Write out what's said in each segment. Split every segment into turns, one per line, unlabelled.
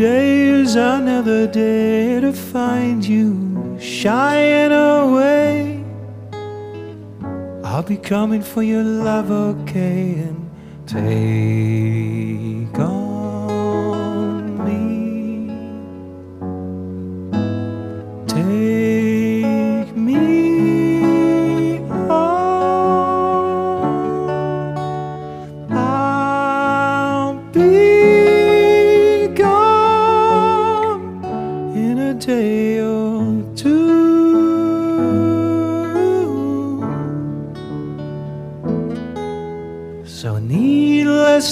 Today is another day to find you shying away. I'll be coming for your love, okay, and take on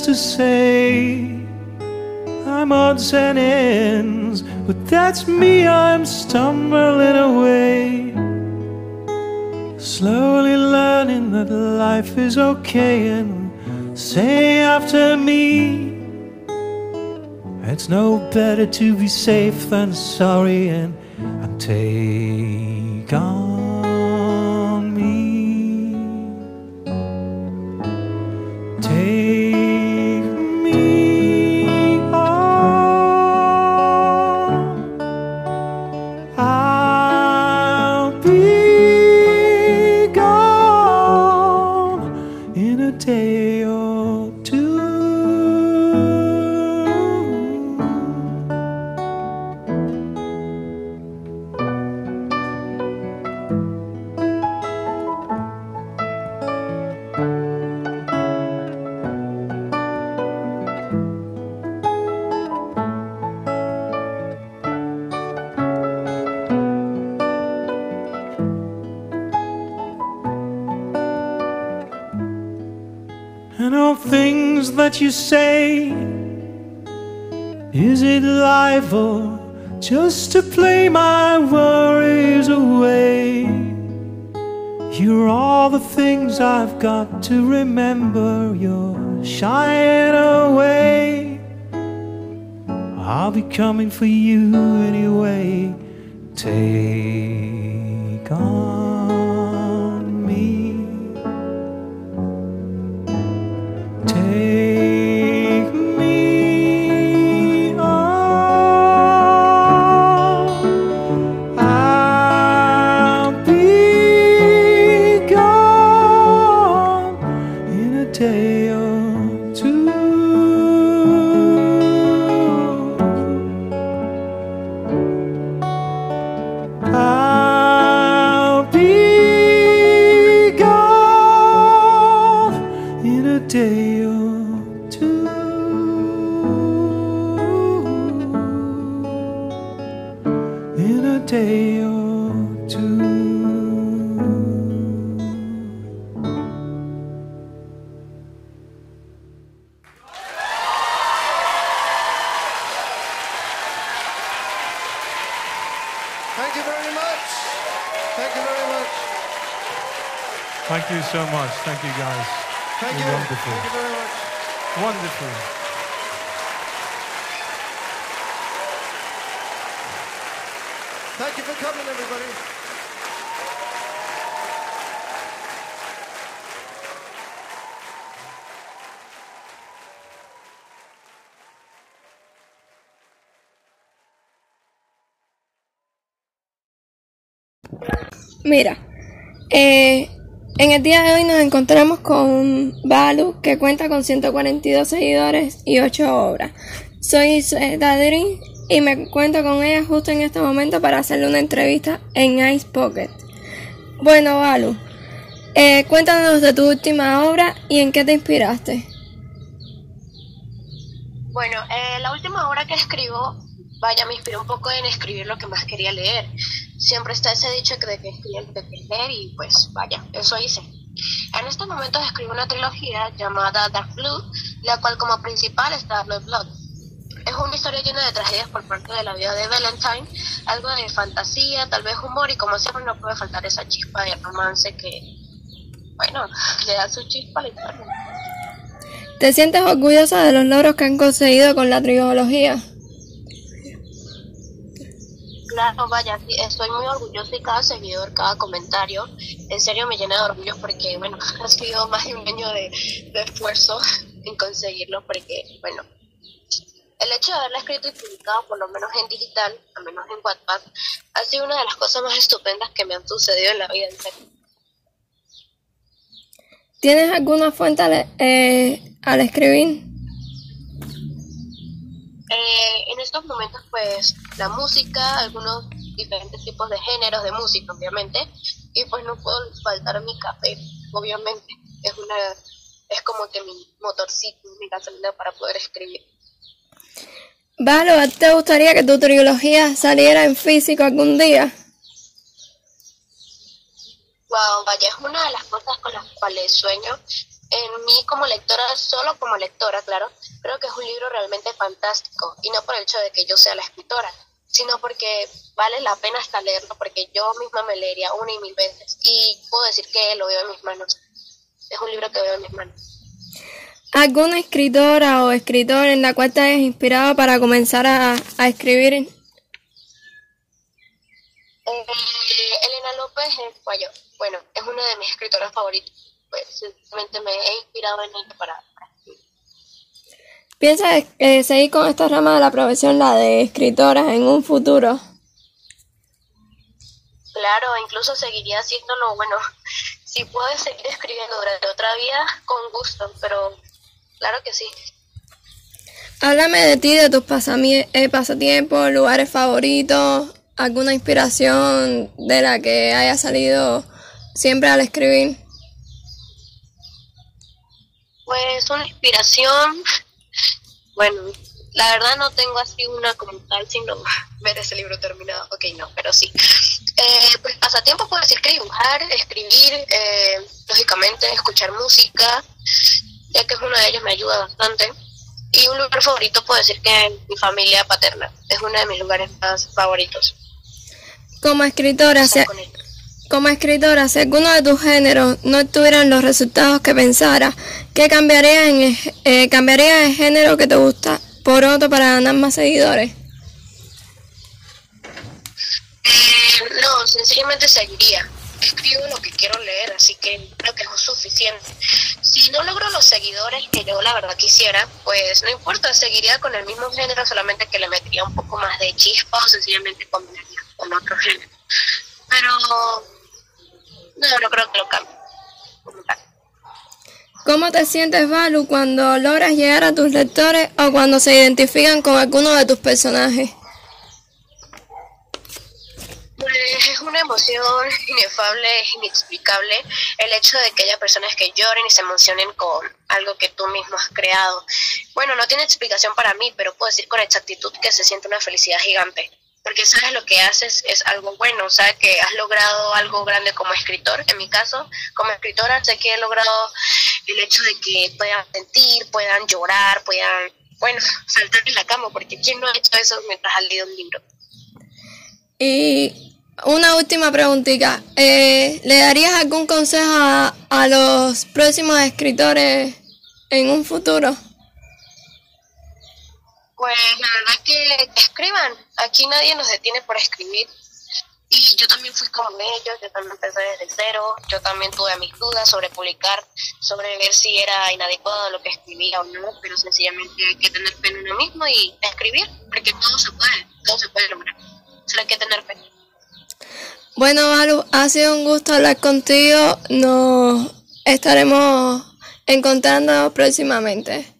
to say, I'm odds and ends, but that's me, I'm stumbling away. Slowly learning that life is okay, and say after me, it's no better to be safe than sorry, and, and take on and all things that you say. Is it life or just to play my worries away? You're all the things I've got to remember. You're shying away. I'll be coming for you anyway. Take on to
Thank you
so much. Thank you, guys.
Thank
You're
you.
wonderful.
Thank you very much.
Wonderful.
Thank you for coming, everybody.
Mira, eh, en el día de hoy nos encontramos con Balu, que cuenta con 142 seguidores y 8 obras. Soy Dadrin y me cuento con ella justo en este momento para hacerle una entrevista en Ice Pocket. Bueno, Balu, eh, cuéntanos de tu última obra y en qué te inspiraste.
Bueno, eh, la última obra que escribo, vaya, me inspiró un poco en escribir lo que más quería leer. Siempre está ese dicho que de que escribir lo que leer y pues vaya, eso hice. En estos momentos escribo una trilogía llamada Dark Blue, la cual como principal está Blood Blood. Es una historia llena de tragedias por parte de la vida de Valentine, algo de fantasía, tal vez humor y como siempre no puede faltar esa chispa de romance que, bueno, le da su chispa a la.
¿Te sientes orgullosa de los logros que han conseguido con la trilogía?
Claro, vaya, estoy muy orgullosa y cada seguidor, cada comentario, en serio me llena de orgullo porque, bueno, ha sido más de un año de, de esfuerzo en conseguirlo porque, bueno, el hecho de haberla escrito y publicado, por lo menos en digital, al menos en WhatsApp, ha sido una de las cosas más estupendas que me han sucedido en la vida. En serio.
¿Tienes alguna fuente al, eh, al escribir?
Eh, en estos momentos, pues, la música, algunos diferentes tipos de géneros de música, obviamente, y pues no puedo faltar mi café, obviamente, es una, es como que mi motorcito, mi gasolina para poder escribir.
Valo, ¿te gustaría que tu trilogía saliera en físico algún día?
Wow, vaya, es una de las cosas con las cuales sueño. En mí como lectora, solo como lectora, claro, creo que es un libro realmente fantástico. Y no por el hecho de que yo sea la escritora, sino porque vale la pena hasta leerlo, porque yo misma me leería una y mil veces. Y puedo decir que lo veo en mis manos. Es un libro que veo en mis manos.
¿Alguna escritora o escritor en la cual te hayas inspirado para comenzar a, a escribir?
Eh, Elena López bueno, es una de mis escritoras favoritas. Pues simplemente me he inspirado en ella para, para escribir.
¿Piensas eh, seguir con esta rama de la profesión, la de escritora, en un futuro?
Claro, incluso seguiría haciéndolo, bueno, si puedes seguir escribiendo durante otra vida, con gusto, pero claro que sí.
Háblame de ti, de tus pasami- eh, pasatiempos, lugares favoritos, alguna inspiración de la que haya salido siempre al escribir.
Pues una inspiración, bueno, la verdad no tengo así una como tal, sino ver ese libro terminado. Ok, no, pero sí. Eh, pues pasatiempo puedo decir que dibujar, escribir, eh, lógicamente escuchar música, ya que es uno de ellos me ayuda bastante. Y un lugar favorito puedo decir que mi familia paterna es uno de mis lugares más favoritos.
Como escritora,
con ellos.
Como escritora, si alguno de tus géneros no tuvieran los resultados que pensara, ¿qué cambiaría en eh, cambiaría el género que te gusta por otro para ganar más seguidores?
Eh, no, sencillamente seguiría. Escribo lo que quiero leer, así que creo que es suficiente. Si no logro los seguidores que yo la verdad quisiera, pues no importa, seguiría con el mismo género, solamente que le metería un poco más de chispa o sencillamente combinaría con otro género. Pero no, no creo que lo cambie.
¿Cómo te sientes, Balu, cuando logras llegar a tus lectores o cuando se identifican con alguno de tus personajes?
Pues es una emoción inefable, inexplicable el hecho de que haya personas que lloren y se emocionen con algo que tú mismo has creado. Bueno, no tiene explicación para mí, pero puedo decir con exactitud que se siente una felicidad gigante. Porque sabes lo que haces es algo bueno, sabes que has logrado algo grande como escritor. En mi caso, como escritora, sé que he logrado el hecho de que puedan sentir, puedan llorar, puedan, bueno, saltar en la cama, porque ¿quién no ha hecho eso mientras ha leído un libro?
Y una última preguntita. Eh, ¿Le darías algún consejo a los próximos escritores en un futuro?
Pues la verdad que escriban. Aquí nadie nos detiene por escribir. Y yo también fui como ellos, yo también empecé desde cero, yo también tuve mis dudas sobre publicar, sobre ver si era inadecuado lo que escribía o no, pero sencillamente hay que tener fe en uno mismo y escribir, porque todo se puede, todo se puede lograr. Solo hay que tener fe.
Bueno, Balu, ha sido un gusto hablar contigo. Nos estaremos encontrando próximamente.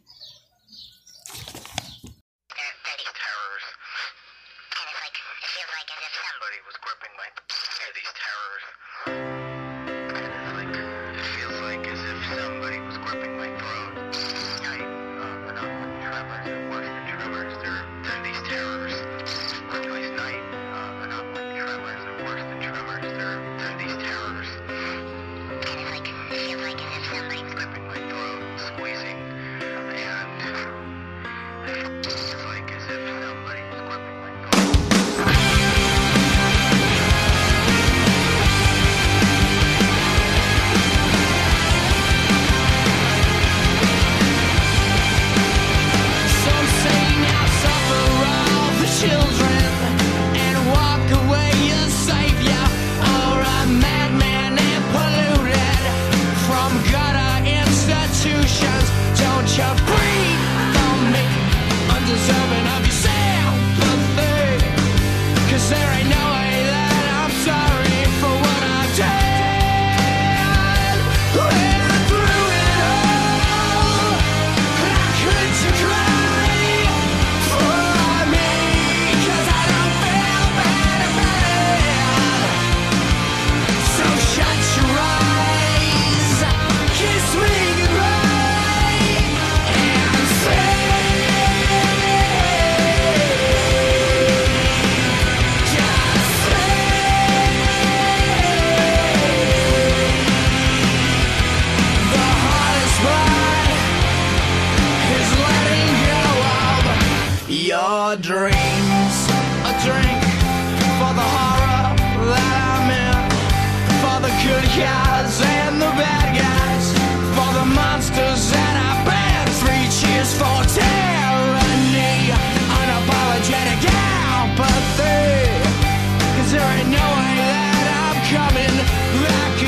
like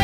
a.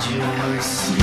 rejoicing.